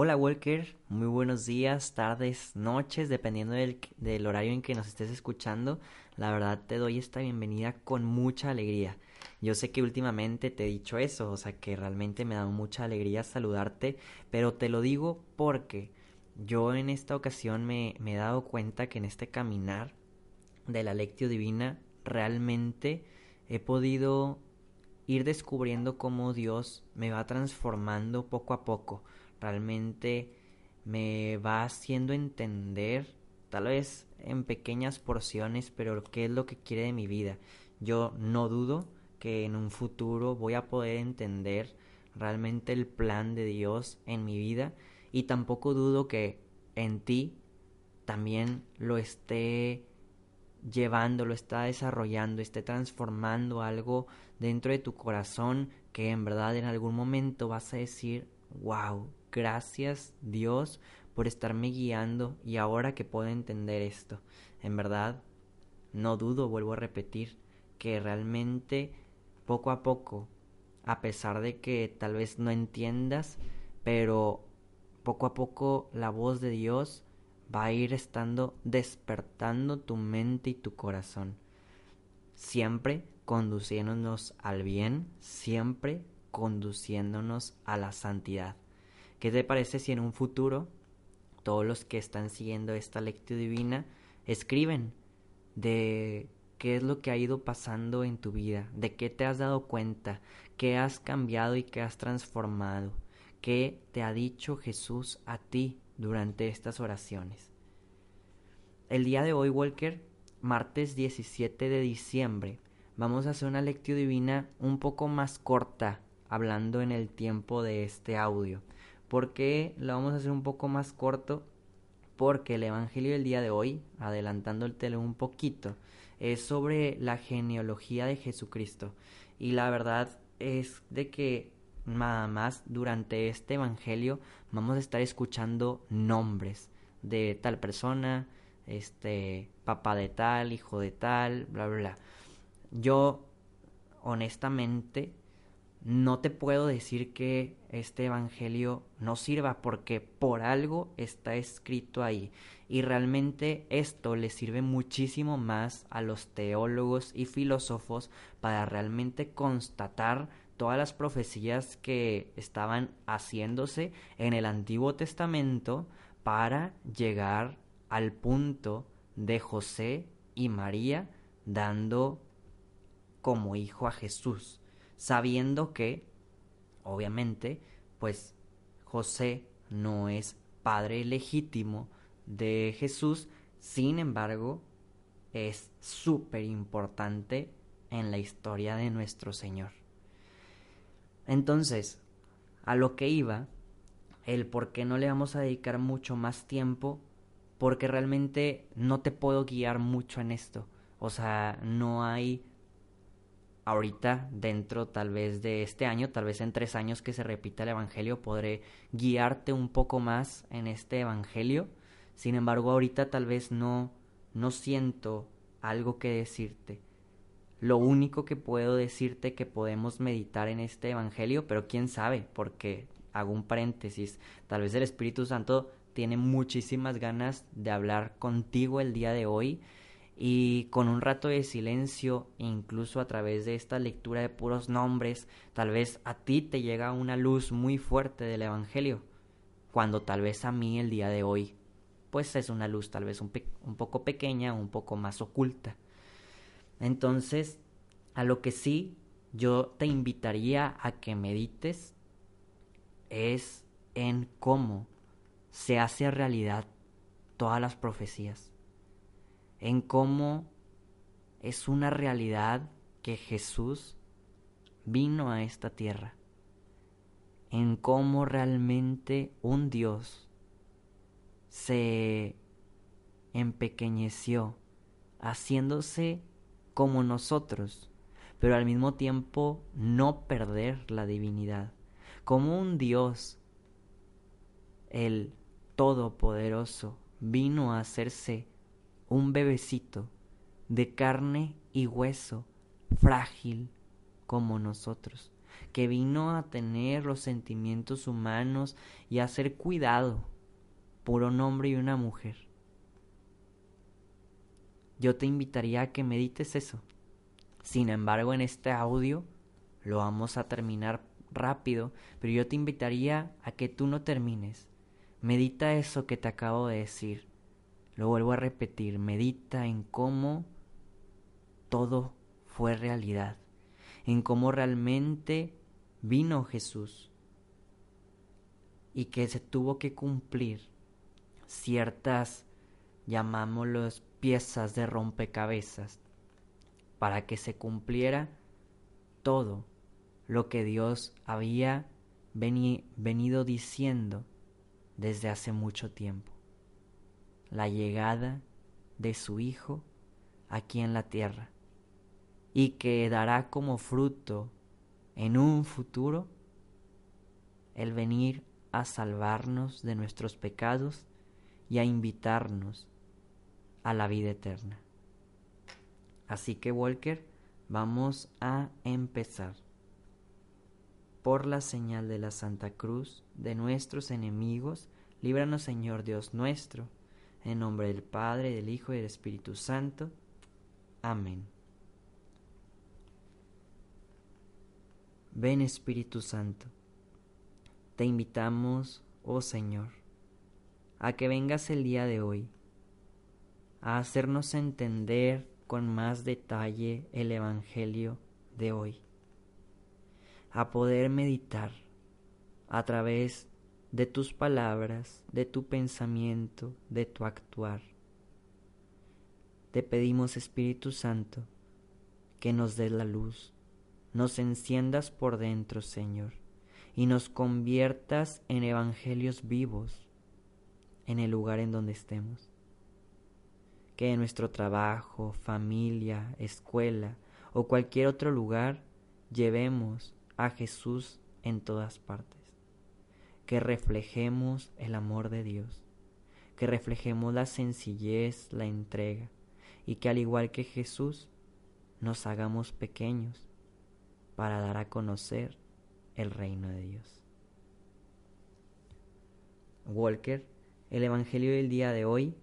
Hola Walker, muy buenos días, tardes, noches, dependiendo del, horario en que nos estés escuchando. La verdad te doy esta bienvenida con mucha alegría. Yo sé que últimamente te he dicho eso, o sea que realmente me da mucha alegría saludarte, pero te lo digo porque yo en esta ocasión me, me he dado cuenta que en este caminar de la lectio divina realmente he podido ir descubriendo cómo Dios me va transformando poco a poco realmente me va haciendo entender, tal vez en pequeñas porciones, pero qué es lo que quiere de mi vida. Yo no dudo que en un futuro voy a poder entender realmente el plan de Dios en mi vida y tampoco dudo que en ti también lo esté llevando, lo está desarrollando, esté transformando algo dentro de tu corazón que en verdad en algún momento vas a decir, wow, Gracias Dios por estarme guiando y ahora que puedo entender esto. En verdad, no dudo, vuelvo a repetir, que realmente poco a poco, a pesar de que tal vez no entiendas, pero poco a poco la voz de Dios va a ir estando despertando tu mente y tu corazón. Siempre conduciéndonos al bien, siempre conduciéndonos a la santidad. ¿Qué te parece si en un futuro todos los que están siguiendo esta lectura divina escriben de qué es lo que ha ido pasando en tu vida, de qué te has dado cuenta, qué has cambiado y qué has transformado, qué te ha dicho Jesús a ti durante estas oraciones. El día de hoy, Walker, martes 17 de diciembre, vamos a hacer una lectura divina un poco más corta, hablando en el tiempo de este audio. ¿Por qué lo vamos a hacer un poco más corto? Porque el Evangelio del día de hoy, adelantando el tele un poquito, es sobre la genealogía de Jesucristo. Y la verdad es de que nada más durante este Evangelio vamos a estar escuchando nombres de tal persona, este, papá de tal, hijo de tal, bla, bla, bla. Yo, honestamente, no te puedo decir que este Evangelio no sirva porque por algo está escrito ahí. Y realmente esto le sirve muchísimo más a los teólogos y filósofos para realmente constatar todas las profecías que estaban haciéndose en el Antiguo Testamento para llegar al punto de José y María dando como hijo a Jesús sabiendo que, obviamente, pues José no es padre legítimo de Jesús, sin embargo, es súper importante en la historia de nuestro Señor. Entonces, a lo que iba, el por qué no le vamos a dedicar mucho más tiempo, porque realmente no te puedo guiar mucho en esto. O sea, no hay ahorita dentro tal vez de este año, tal vez en tres años que se repita el Evangelio, podré guiarte un poco más en este Evangelio. Sin embargo, ahorita tal vez no, no siento algo que decirte. Lo único que puedo decirte que podemos meditar en este Evangelio, pero quién sabe, porque hago un paréntesis, tal vez el Espíritu Santo tiene muchísimas ganas de hablar contigo el día de hoy y con un rato de silencio, incluso a través de esta lectura de puros nombres, tal vez a ti te llega una luz muy fuerte del Evangelio, cuando tal vez a mí el día de hoy, pues es una luz tal vez un, un poco pequeña, un poco más oculta. Entonces, a lo que sí yo te invitaría a que medites es en cómo se hace realidad todas las profecías en cómo es una realidad que Jesús vino a esta tierra, en cómo realmente un Dios se empequeñeció, haciéndose como nosotros, pero al mismo tiempo no perder la divinidad, como un Dios, el Todopoderoso, vino a hacerse un bebecito de carne y hueso, frágil como nosotros, que vino a tener los sentimientos humanos y a ser cuidado por un hombre y una mujer. Yo te invitaría a que medites eso. Sin embargo, en este audio lo vamos a terminar rápido, pero yo te invitaría a que tú no termines. Medita eso que te acabo de decir. Lo vuelvo a repetir, medita en cómo todo fue realidad, en cómo realmente vino Jesús y que se tuvo que cumplir ciertas, llamámoslos, piezas de rompecabezas para que se cumpliera todo lo que Dios había venido diciendo desde hace mucho tiempo. La llegada de su Hijo aquí en la tierra y que dará como fruto en un futuro el venir a salvarnos de nuestros pecados y a invitarnos a la vida eterna. Así que Walker, vamos a empezar. Por la señal de la Santa Cruz de nuestros enemigos, líbranos Señor Dios nuestro, en nombre del Padre, del Hijo y del Espíritu Santo. Amén. Ven Espíritu Santo, te invitamos, oh Señor, a que vengas el día de hoy a hacernos entender con más detalle el Evangelio de hoy, a poder meditar a través de tus palabras, de tu pensamiento, de tu actuar. Te pedimos, Espíritu Santo, que nos des la luz, nos enciendas por dentro, Señor, y nos conviertas en evangelios vivos en el lugar en donde estemos. Que en nuestro trabajo, familia, escuela o cualquier otro lugar llevemos a Jesús en todas partes. Que reflejemos el amor de Dios. Que reflejemos la sencillez, la entrega. Y que al igual que Jesús, nos hagamos pequeños para dar a conocer el reino de Dios. Walker el Evangelio del día de hoy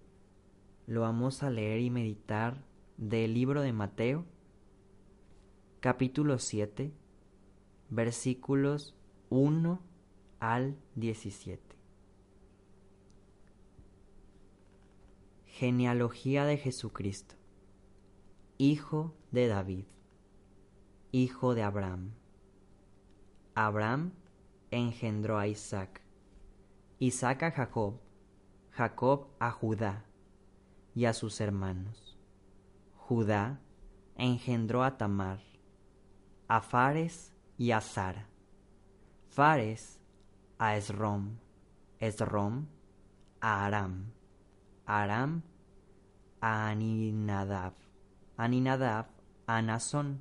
lo vamos a leer y meditar del libro de Mateo, capítulo 7, versículos 1 al 17. Genealogía de Jesucristo, hijo de David, hijo de Abraham. Abraham engendró a Isaac, Isaac a Jacob, Jacob a Judá y a sus hermanos. Judá engendró a Tamar, a Fares y a Sara. Fares a Esrom, Esrom a Aram, Aram a Aninadab, Aninadab a Nazón,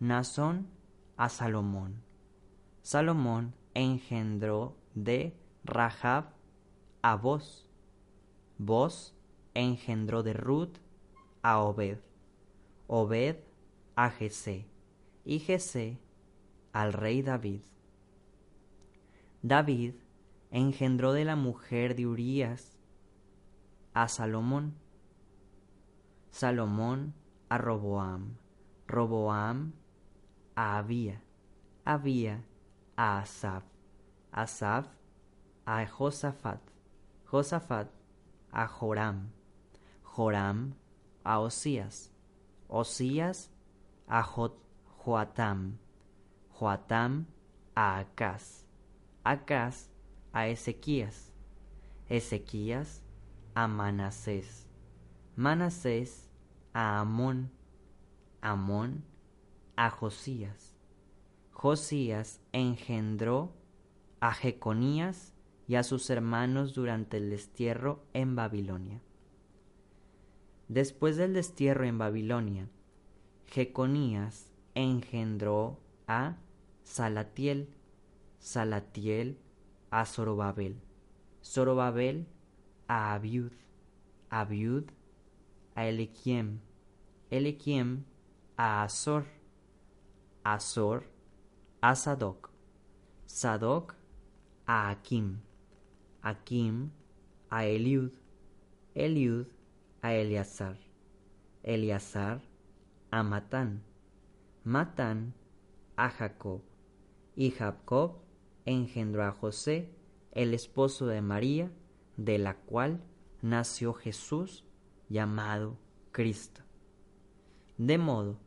Nazón a Salomón. Salomón engendró de Rahab a vos. Vos engendró de Ruth a Obed. Obed a Jesé. Y Jesé al rey David. David engendró de la mujer de Urías a Salomón. Salomón a Roboam. Roboam a Abía. Abía a Asaf. Asaf a Josafat. Josafat a Joram, Joram a Osías, Osías a Joatam, Joatam a Acaz, Acaz a Ezequías, Ezequías a Manasés, Manasés a Amón, Amón a Josías, Josías engendró a Jeconías y a sus hermanos durante el destierro en Babilonia. Después del destierro en Babilonia, Jeconías engendró a Salatiel, Salatiel a Zorobabel, Zorobabel a Abiud, Abiud a Elequiem, Elequiem a Azor, Azor a Sadoc, Sadoc a Akim, Akim a Eliud, Eliud a Eleazar, Eleazar a Matán, Matán a Jacob, y Jacob engendró a José, el esposo de María, de la cual nació Jesús llamado Cristo. De modo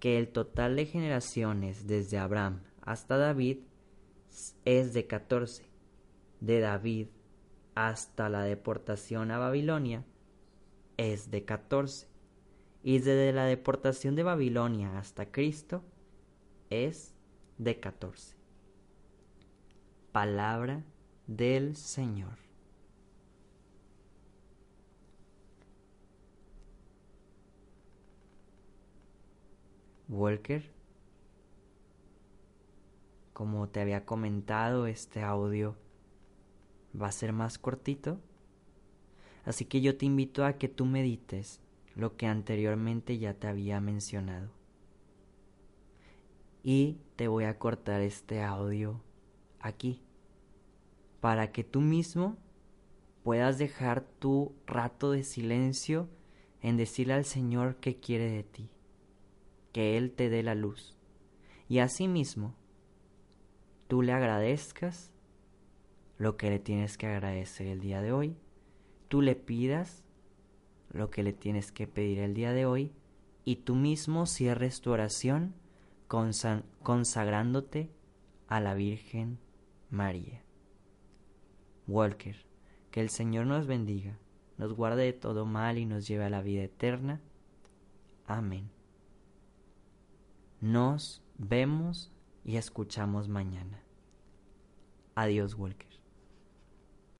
que el total de generaciones desde Abraham hasta David es de catorce. De David hasta la deportación a Babilonia es de catorce. Y desde la deportación de Babilonia hasta Cristo es de catorce. Palabra del Señor. Walker, como te había comentado, este audio va a ser más cortito. Así que yo te invito a que tú medites lo que anteriormente ya te había mencionado. Y te voy a cortar este audio aquí para que tú mismo puedas dejar tu rato de silencio en decirle al Señor qué quiere de ti que Él te dé la luz. Y asimismo, tú le agradezcas lo que le tienes que agradecer el día de hoy, tú le pidas lo que le tienes que pedir el día de hoy y tú mismo cierres tu oración consagrándote a la Virgen María. Walker, que el Señor nos bendiga, nos guarde de todo mal y nos lleve a la vida eterna. Amén. Nos vemos y escuchamos mañana. Adiós, Walker.